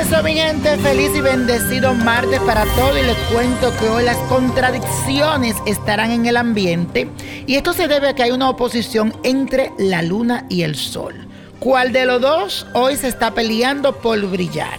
eso, mi gente, feliz y bendecido martes para todos y les cuento que hoy las contradicciones estarán en el ambiente y esto se debe a que hay una oposición entre la luna y el sol. ¿Cuál de los dos hoy se está peleando por brillar?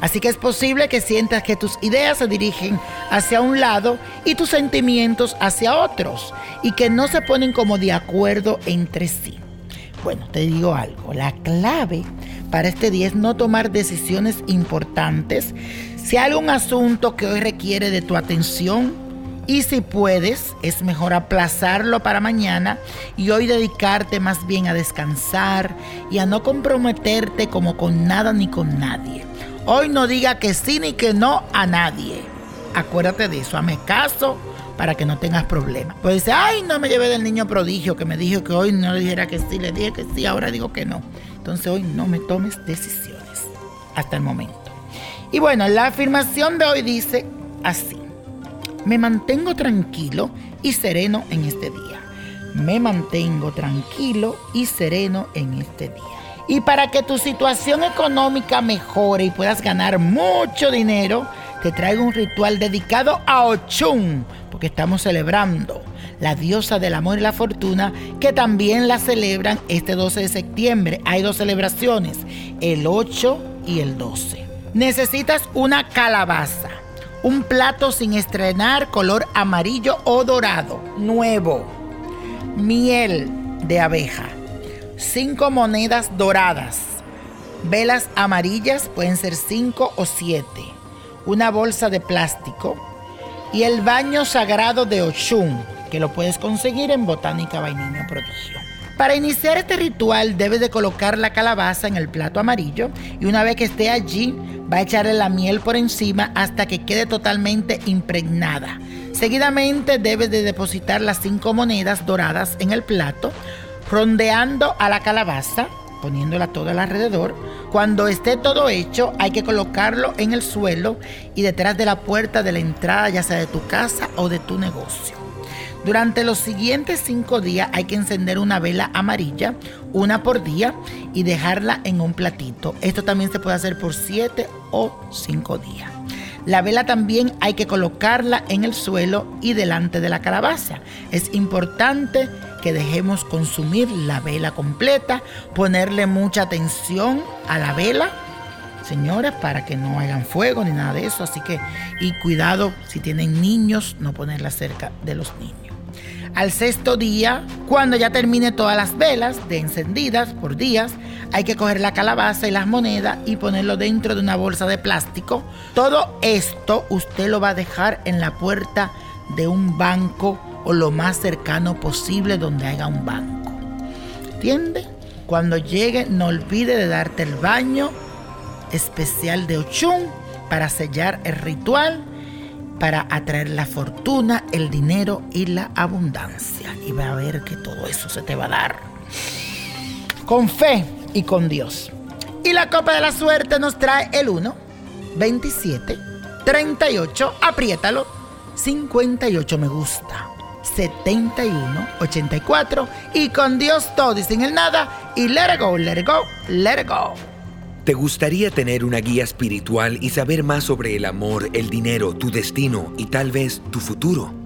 Así que es posible que sientas que tus ideas se dirigen hacia un lado y tus sentimientos hacia otros y que no se ponen como de acuerdo entre sí. Bueno, te digo algo, la clave para este día es no tomar decisiones importantes. Si hay algún asunto que hoy requiere de tu atención y si puedes, es mejor aplazarlo para mañana y hoy dedicarte más bien a descansar y a no comprometerte como con nada ni con nadie. Hoy no diga que sí ni que no a nadie. Acuérdate de eso, hazme caso para que no tengas problemas. Pues dice, ay, no me llevé del niño prodigio que me dijo que hoy no le dijera que sí, le dije que sí, ahora digo que no. Entonces hoy no me tomes decisiones hasta el momento. Y bueno, la afirmación de hoy dice así. Me mantengo tranquilo y sereno en este día. Me mantengo tranquilo y sereno en este día. Y para que tu situación económica mejore y puedas ganar mucho dinero, te traigo un ritual dedicado a Ochun, porque estamos celebrando la diosa del amor y la fortuna, que también la celebran este 12 de septiembre. Hay dos celebraciones, el 8 y el 12. Necesitas una calabaza, un plato sin estrenar color amarillo o dorado, nuevo, miel de abeja, cinco monedas doradas, velas amarillas, pueden ser cinco o siete, una bolsa de plástico y el baño sagrado de Ochun que lo puedes conseguir en Botánica Vainilla Prodigio. Para iniciar este ritual debes de colocar la calabaza en el plato amarillo y una vez que esté allí va a echarle la miel por encima hasta que quede totalmente impregnada. Seguidamente debes de depositar las cinco monedas doradas en el plato, rondeando a la calabaza, poniéndola todo alrededor. Cuando esté todo hecho hay que colocarlo en el suelo y detrás de la puerta de la entrada ya sea de tu casa o de tu negocio. Durante los siguientes cinco días hay que encender una vela amarilla, una por día, y dejarla en un platito. Esto también se puede hacer por siete o cinco días. La vela también hay que colocarla en el suelo y delante de la calabaza. Es importante que dejemos consumir la vela completa, ponerle mucha atención a la vela, señores, para que no hagan fuego ni nada de eso. Así que, y cuidado si tienen niños, no ponerla cerca de los niños. Al sexto día, cuando ya termine todas las velas de encendidas por días, hay que coger la calabaza y las monedas y ponerlo dentro de una bolsa de plástico. Todo esto usted lo va a dejar en la puerta de un banco o lo más cercano posible donde haya un banco. ¿Entiende? Cuando llegue, no olvide de darte el baño especial de Ochun para sellar el ritual para atraer la fortuna, el dinero y la abundancia. Y va a ver que todo eso se te va a dar con fe y con Dios. Y la copa de la suerte nos trae el 1, 27, 38, apriétalo, 58 me gusta, 71, 84 y con Dios todo y sin el nada y let it go, let it go, let it go. ¿Te gustaría tener una guía espiritual y saber más sobre el amor, el dinero, tu destino y tal vez tu futuro?